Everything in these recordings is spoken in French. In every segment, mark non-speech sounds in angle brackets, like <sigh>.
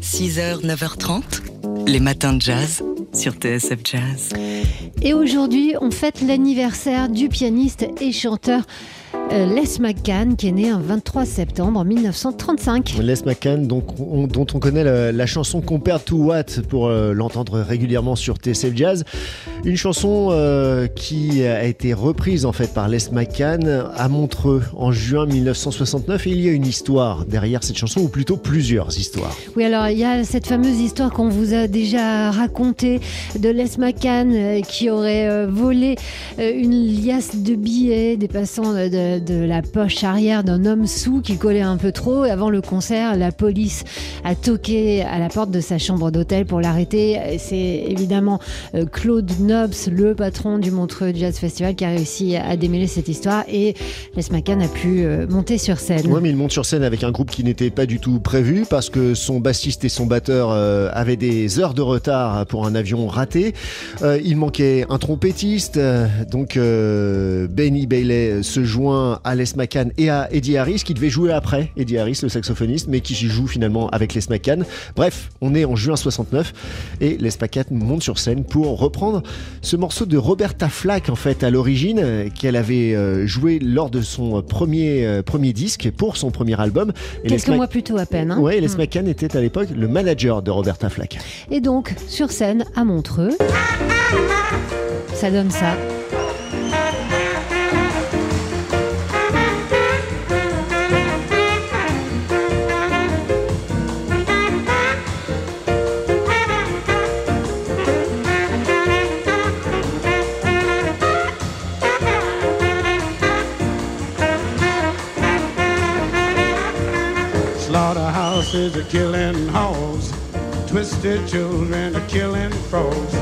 6h, 9h30, les matins de jazz sur TSF Jazz. Et aujourd'hui, on fête l'anniversaire du pianiste et chanteur euh, Les McCann, qui est né un 23 septembre 1935. Les McCann, donc, on- dont on connaît la, la chanson Compare to What pour euh, l'entendre régulièrement sur TCL Jazz. Une chanson euh, qui a été reprise en fait par Les McCann à Montreux en juin 1969 et il y a une histoire derrière cette chanson ou plutôt plusieurs histoires. Oui alors il y a cette fameuse histoire qu'on vous a déjà racontée de Les McCann euh, qui aurait euh, volé une liasse de billets dépassant de, la poche arrière d'un homme sous qui collait un peu trop. Avant le concert, la police a toqué à la porte de sa chambre d'hôtel pour l'arrêter. C'est évidemment Claude le patron du Montreux Jazz Festival, qui a réussi à démêler cette histoire. Et Les McCann a pu euh, monter sur scène. Oui, mais il monte sur scène avec un groupe qui n'était pas du tout prévu parce que son bassiste et son batteur euh, avaient des heures de retard pour un avion raté. Euh, il manquait un trompettiste. Donc Benny Bailey se joint à Les McCann et à Eddie Harris, qui devait jouer après Eddie Harris, le saxophoniste, mais qui joue finalement avec Les McCann. Bref, on est en juin 69 et Les McCann monte sur scène pour reprendre ce morceau de Roberta Flack en fait à l'origine euh, qu'elle avait euh, joué lors de son premier euh, premier disque pour son premier album. Et Quelques mois plus tôt à peine. hein. Ouais, Les Mm. McCann était à l'époque le manager de Roberta Flack. Et donc, sur scène, à Montreux, ça donne ça. Slaughterhouses are killing hoes. Twisted children are killing frogs.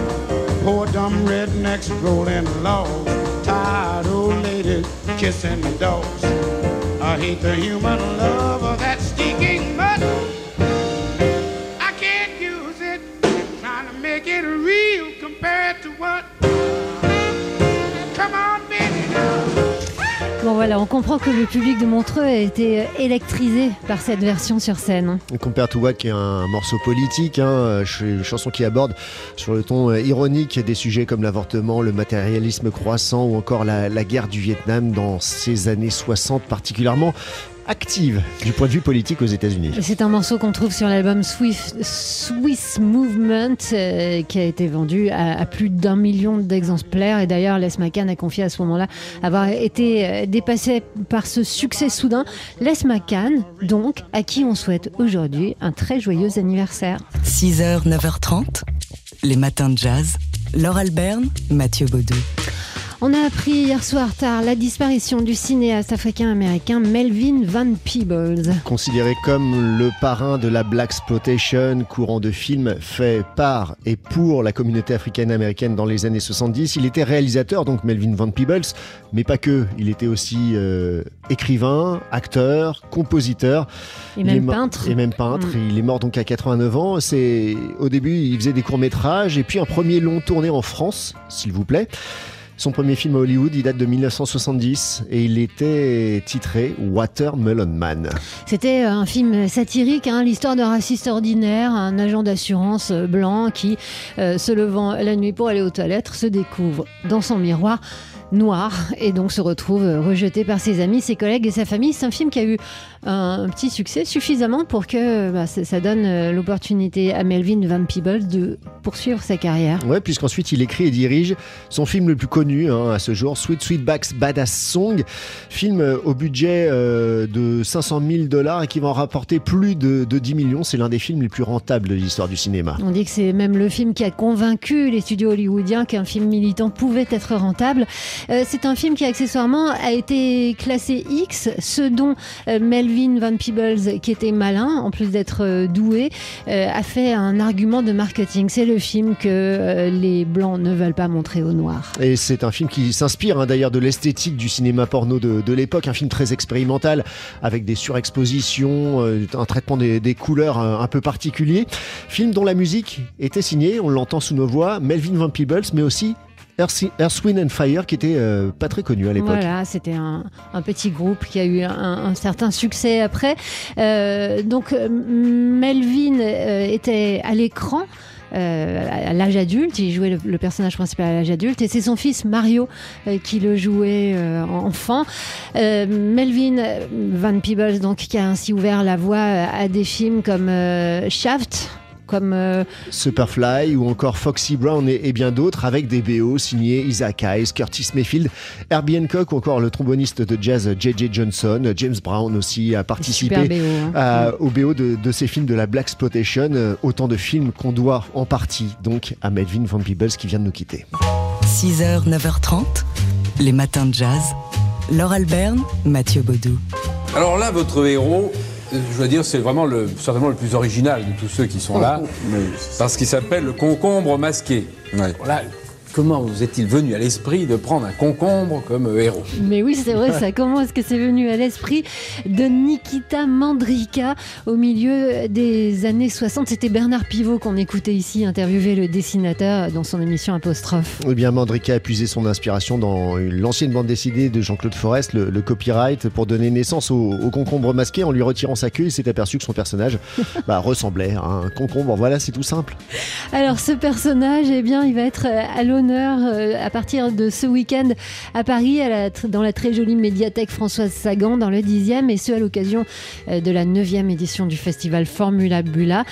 Poor dumb rednecks rolling logs. Tired old ladies kissing dogs. I hate the human love of that voilà, on comprend que le public de Montreux a été électrisé par cette version sur scène. Compare to What, qui est un morceau politique, hein, euh, une chanson qui aborde sur le ton euh, ironique des sujets comme l'avortement, le matérialisme croissant ou encore la guerre du Vietnam dans ces années 60 particulièrement active du point de vue politique aux États-Unis. C'est un morceau qu'on trouve sur l'album Swift- Swiss Movement euh, qui a été vendu à, à plus d'un million d'exemplaires. Et d'ailleurs, Les McCann a confié à ce moment-là avoir été euh, dépassé par ce succès soudain. Les McCann, donc, à qui on souhaite aujourd'hui un très joyeux anniversaire. 6h, 9h30, les matins de jazz. Laure Alberne, Mathieu Baudou. On a appris hier soir tard la disparition du cinéaste africain-américain Melvin Van Peebles. Considéré comme le parrain de la Black Exploitation, courant de films fait par et pour la communauté africaine-américaine dans les années 70, il était réalisateur, donc Melvin Van Peebles, mais pas que. Il était aussi euh, écrivain, acteur, compositeur. Et même peintre. Et même peintre. Mm. Il est mort donc à 89 ans. C'est au début, il faisait des courts métrages et puis un premier long tourné en France, s'il vous plaît. Son premier film à Hollywood, il date de 1970 et il était titré Watermelon Man. C'était un film satirique, hein, l'histoire d'un raciste ordinaire, un agent d'assurance euh, blanc qui, euh, se levant la nuit pour aller aux toilettes, se découvre dans son miroir noir et donc se retrouve rejeté par ses amis, ses collègues et sa famille. C'est un film qui a eu un, petit succès suffisamment pour que bah, ça, donne euh, l'opportunité à Melvin Van Peebles de poursuivre sa carrière. Ouais, puisqu'ensuite il écrit et dirige son film le plus connu hein, à ce jour, Sweet Sweetback's Badass Song, film euh, au budget euh, de 500 000 dollars et qui va en rapporter plus de, de 10 millions. C'est l'un des films les plus rentables de l'histoire du cinéma. On dit que c'est même le film qui a convaincu les studios hollywoodiens qu'un film militant pouvait être rentable. Euh, c'est un film qui accessoirement a été classé X, ce dont euh, Melvin Van Peebles, qui était malin, en plus d'être euh, doué, a fait un argument de marketing. C'est le film que les blancs ne veulent pas montrer aux noirs. Et c'est un film qui s'inspire hein, d'ailleurs de l'esthétique du cinéma porno de, l'époque, un film très expérimental avec des surexpositions, un traitement des, couleurs un peu particulier. Film dont la musique était signée, on l'entend sous nos voix, Melvin Van Peebles, mais aussi Earth, and Fire qui était pas très connu à l'époque. Voilà, c'était un, petit groupe qui a eu un, certain succès après. donc Melvin était à l'écran. Euh, à l'âge adulte. Il jouait le, personnage principal à l'âge adulte. Et c'est son fils Mario euh, qui le jouait euh, enfant. Melvin Van Peebles, donc, qui a ainsi ouvert la voie à des films comme Shaft comme euh, Superfly ou encore Foxy Brown et, bien d'autres avec des BO signés Isaac Hayes, Curtis Mayfield, Herbie Hancock ou encore le tromboniste de jazz J.J. Johnson. James Brown aussi a participé hein. au BO de, ces films de la Black Exploitation. Euh, autant de films qu'on doit en partie donc à Melvin Van Peebles qui vient de nous quitter. 6h, 9h30, les matins de jazz. Laure Alberne, Mathieu Baudou. Alors là, votre héros, je dois dire, c'est vraiment le, certainement le plus original de tous ceux qui sont là, <laughs> parce qu'il s'appelle le concombre masqué. Voilà, Comment vous est-il venu à l'esprit de prendre un concombre comme euh, héros? Mais oui, c'est vrai ça. Comment est-ce que c'est venu à l'esprit de Nikita Mandrika au milieu des années 60 C'était Bernard Pivot qu'on écoutait ici interviewer le dessinateur dans son émission Apostrophe. Eh bien, Mandrika a puisé son inspiration dans l'ancienne bande dessinée de Jean-Claude Forest, le, copyright, pour donner naissance au, concombre masqué. En lui retirant sa queue, il s'est aperçu que son personnage <laughs> bah, ressemblait à un concombre. Voilà, c'est tout simple. Alors, ce personnage, eh bien, il va être à l'honneur euh, à partir de ce week-end à Paris, dans la très jolie médiathèque Françoise Sagan, dans le 10e, et ce à l'occasion euh, de la 9e édition du festival Formula Bula.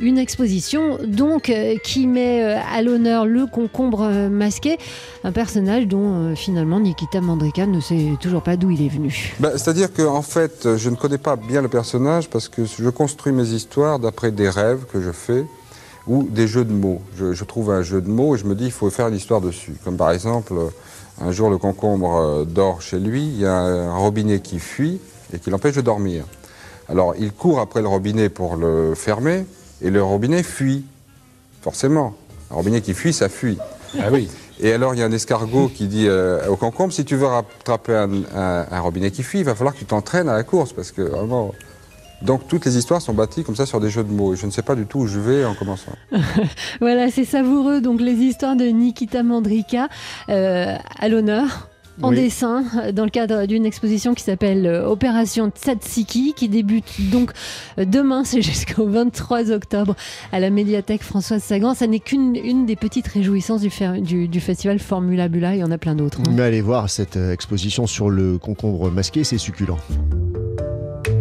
Une exposition donc euh, qui met à l'honneur le concombre masqué, un personnage dont finalement Nikita Mandrika ne sait toujours pas d'où il est venu. Bah, c'est-à-dire que fait, je ne connais pas bien le personnage parce que je construis mes histoires d'après des rêves que je fais ou des jeux de mots. Je, trouve un jeu de mots et je me dis il faut faire une histoire dessus. Comme par exemple, un jour le concombre euh, dort chez lui, il y a un robinet qui fuit et qui l'empêche de dormir. Alors il court après le robinet pour le fermer et le robinet fuit, forcément. Un robinet qui fuit, ça fuit. Ah oui. Et alors il y a un escargot qui dit euh, au concombre si tu veux rattraper un, un, robinet qui fuit, il va falloir que tu t'entraînes à la course parce que vraiment donc toutes les histoires sont bâties comme ça sur des jeux de mots. Et je ne sais pas du tout où je vais en commençant. <laughs> voilà, c'est savoureux. Donc les histoires de Nikita Mandrika euh, à l'honneur. En dessin, dans le cadre d'une exposition qui s'appelle euh, Opération Tsatsiki, qui débute donc euh, demain, c'est jusqu'au <laughs> 23 octobre, à la médiathèque Françoise Sagan. Ça n'est qu'une une des petites réjouissances du, du, festival Formula Bula, il y en a plein d'autres. Hein. Mais allez voir cette exposition sur le concombre masqué, c'est succulent.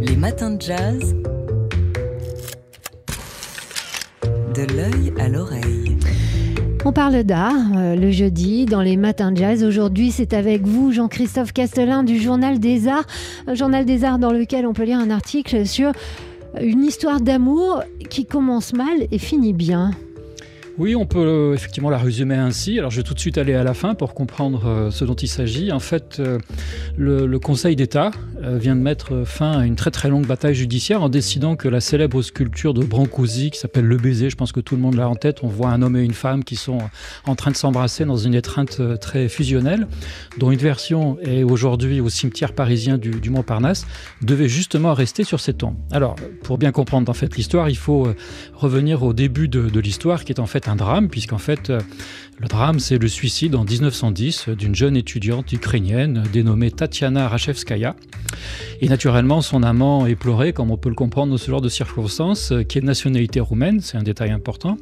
Les matins de jazz. De l'œil à l'oreille. On parle d'art euh, le jeudi dans les matins de jazz. Aujourd'hui, c'est avec vous, Jean-Christophe Castelin du Journal des Arts. Un journal des Arts dans lequel on peut lire un article sur une histoire d'amour qui commence mal et finit bien. Oui, on peut euh, effectivement la résumer ainsi. Alors je vais tout de suite aller à la fin pour comprendre euh, ce dont il s'agit. En fait, le, Conseil d'État vient de mettre fin à une très très longue bataille judiciaire en décidant que la célèbre sculpture de Brancusi, qui s'appelle Le Baiser, je pense que tout le monde l'a en tête, on voit un homme et une femme qui sont en train de s'embrasser dans une étreinte très fusionnelle, dont une version est aujourd'hui au cimetière parisien du, Montparnasse, devait justement rester sur ces tombes. Alors, pour bien comprendre en fait l'histoire, il faut revenir au début de, de l'histoire, qui est en fait un drame, puisqu'en fait, euh, le drame, c'est le suicide en 1910 d'une jeune étudiante ukrainienne dénommée Tatiana Rachevskaya. Et naturellement, son amant éploré, comme on peut le comprendre dans ce genre de circonstances, euh, qui est de nationalité roumaine, c'est un détail important,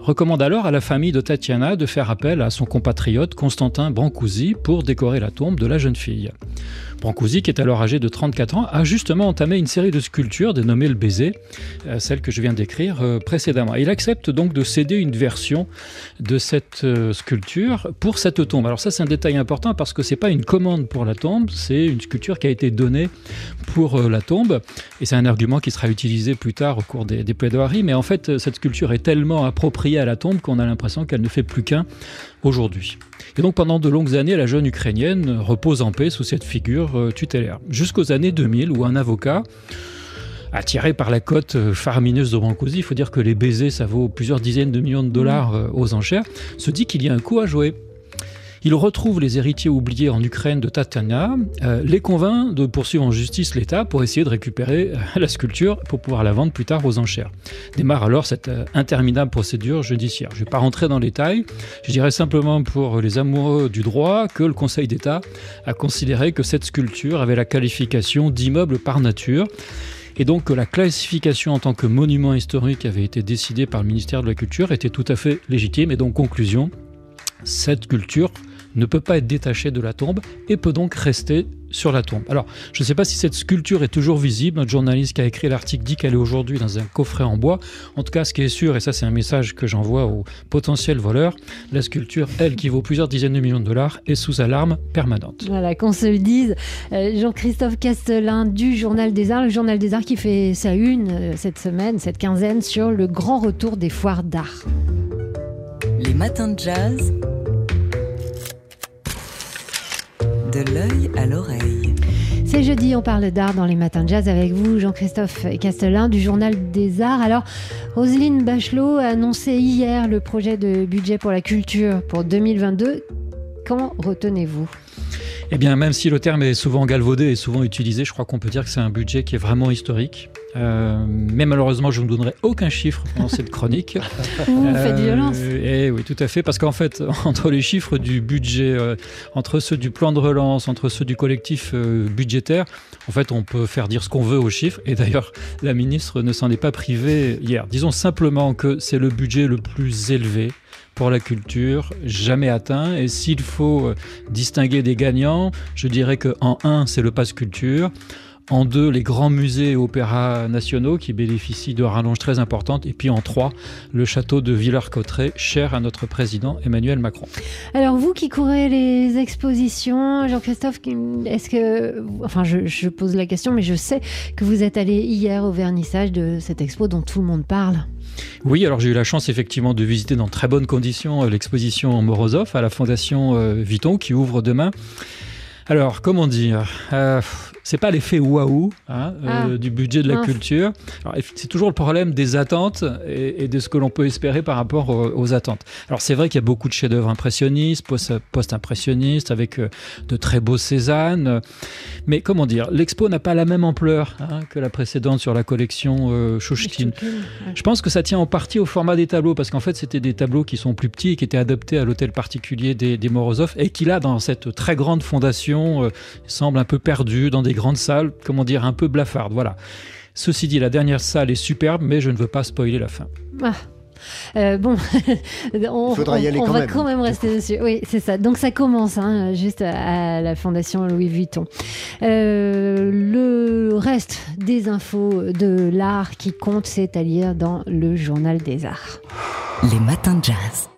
recommande alors à la famille de Tatiana de faire appel à son compatriote Constantin Brancusi pour décorer la tombe de la jeune fille. Brancusi, qui est alors âgé de 34 ans, a justement entamé une série de sculptures dénommées le baiser, euh, celle que je viens d'écrire euh, précédemment. Il accepte donc de céder une version de cette sculpture pour cette tombe. Alors ça, c'est un détail important parce que c'est pas une commande pour la tombe, c'est une sculpture qui a été donnée pour la tombe, et c'est un argument qui sera utilisé plus tard au cours des, des plaidoiries. Mais en fait, cette sculpture est tellement appropriée à la tombe qu'on a l'impression qu'elle ne fait plus qu'un aujourd'hui. Et donc pendant de longues années, la jeune Ukrainienne repose en paix sous cette figure euh, tutélaire. Jusqu'aux années 2000 où un avocat attiré par la cote euh, faramineuse de Brancusi, il faut dire que les baisers, ça vaut plusieurs dizaines de millions de dollars mmh. euh, aux enchères, se dit qu'il y a un coup à jouer. Il retrouve les héritiers oubliés en Ukraine de Tatiana, euh, les convainc de poursuivre en justice l'État pour essayer de récupérer euh, la sculpture pour pouvoir la vendre plus tard aux enchères. Démarre alors cette euh, interminable procédure judiciaire. Je ne vais pas rentrer dans les détails, je dirais simplement pour les amoureux du droit que le Conseil d'État a considéré que cette sculpture avait la qualification d'immeuble par nature et donc que la classification en tant que monument historique avait été décidée par le ministère de la Culture était tout à fait légitime. Et donc conclusion, cette sculpture ne peut pas être détaché de la tombe et peut donc rester sur la tombe. Alors, je ne sais pas si cette sculpture est toujours visible. Notre journaliste qui a écrit l'article dit qu'elle est aujourd'hui dans un coffret en bois. En tout cas, ce qui est sûr, et ça c'est un message que j'envoie aux potentiels voleurs, la sculpture, elle, qui vaut plusieurs dizaines de millions de dollars, est sous alarme permanente. Voilà, qu'on se le dise. Euh, Jean-Christophe Castelin du Journal des Arts, le Journal des Arts qui fait sa une euh, cette semaine, cette quinzaine, sur le grand retour des foires d'art. Les matins de jazz. De l'œil à l'oreille. C'est jeudi, on parle d'art dans les matins de jazz avec vous, Jean-Christophe Castelin du Journal des Arts. Alors, Roselyne Bachelot a annoncé hier le projet de budget pour la culture pour 2022. Quand retenez-vous? Eh bien, même si le terme est souvent galvaudé et souvent utilisé, je crois qu'on peut dire que c'est un budget qui est vraiment historique. Euh, mais malheureusement, je ne donnerai aucun chiffre pendant cette chronique. <laughs> Vous faites violence. Et euh, eh oui, tout à fait, parce qu'en fait, <laughs> entre les chiffres du budget, euh, entre ceux du plan de relance, entre ceux du collectif budgétaire, en fait, on peut faire dire ce qu'on veut aux chiffres. Et d'ailleurs, la ministre ne s'en est pas privée hier. Disons simplement que c'est le budget le plus élevé pour la culture, jamais atteint. Et s'il faut distinguer des gagnants, je dirais qu'en un, c'est le passe culture. En deux, les grands musées et opéras nationaux qui bénéficient de rallonges très importantes. Et puis en trois, le château de Villars-Cotterêts, cher à notre président Emmanuel Macron. Alors vous qui courez les expositions, Jean-Christophe, est-ce que... Enfin, je, je, pose la question, mais je sais que vous êtes allé hier au vernissage de cette expo dont tout le monde parle. Oui, alors j'ai eu la chance effectivement de visiter dans très bonnes conditions euh, l'exposition Morozov à la Fondation euh, Vuitton qui ouvre demain. Alors, comment dire euh, c'est pas l'effet waouh hein, euh, ah. du budget de la culture. C'est toujours le problème des attentes et, de ce que l'on peut espérer par rapport aux, attentes. Alors c'est vrai qu'il y a beaucoup de chefs-d'œuvre impressionnistes, post-impressionnistes, avec euh, de très beaux Cézanne. Mais comment dire, l'expo n'a pas la même ampleur hein, que la précédente sur la collection euh, Je pense que ça tient en partie au format des tableaux, parce qu'en fait c'était des tableaux qui sont plus petits et qui étaient adaptés à l'hôtel particulier des, des Morozov et qui là, dans cette très grande fondation, euh, semble un peu perdu dans des grande salle, comment dire, un peu blafarde. Voilà. Ceci dit, la dernière salle est superbe, mais je ne veux pas spoiler la fin. Ah. Euh, bon, <laughs> on, Faudra y aller on quand va même. quand même rester dessus. Oui, c'est ça. Donc ça commence hein, juste à, la Fondation Louis Vuitton. Euh, le reste des infos de l'art qui compte, c'est à lire dans le Journal des Arts. Les matins de jazz.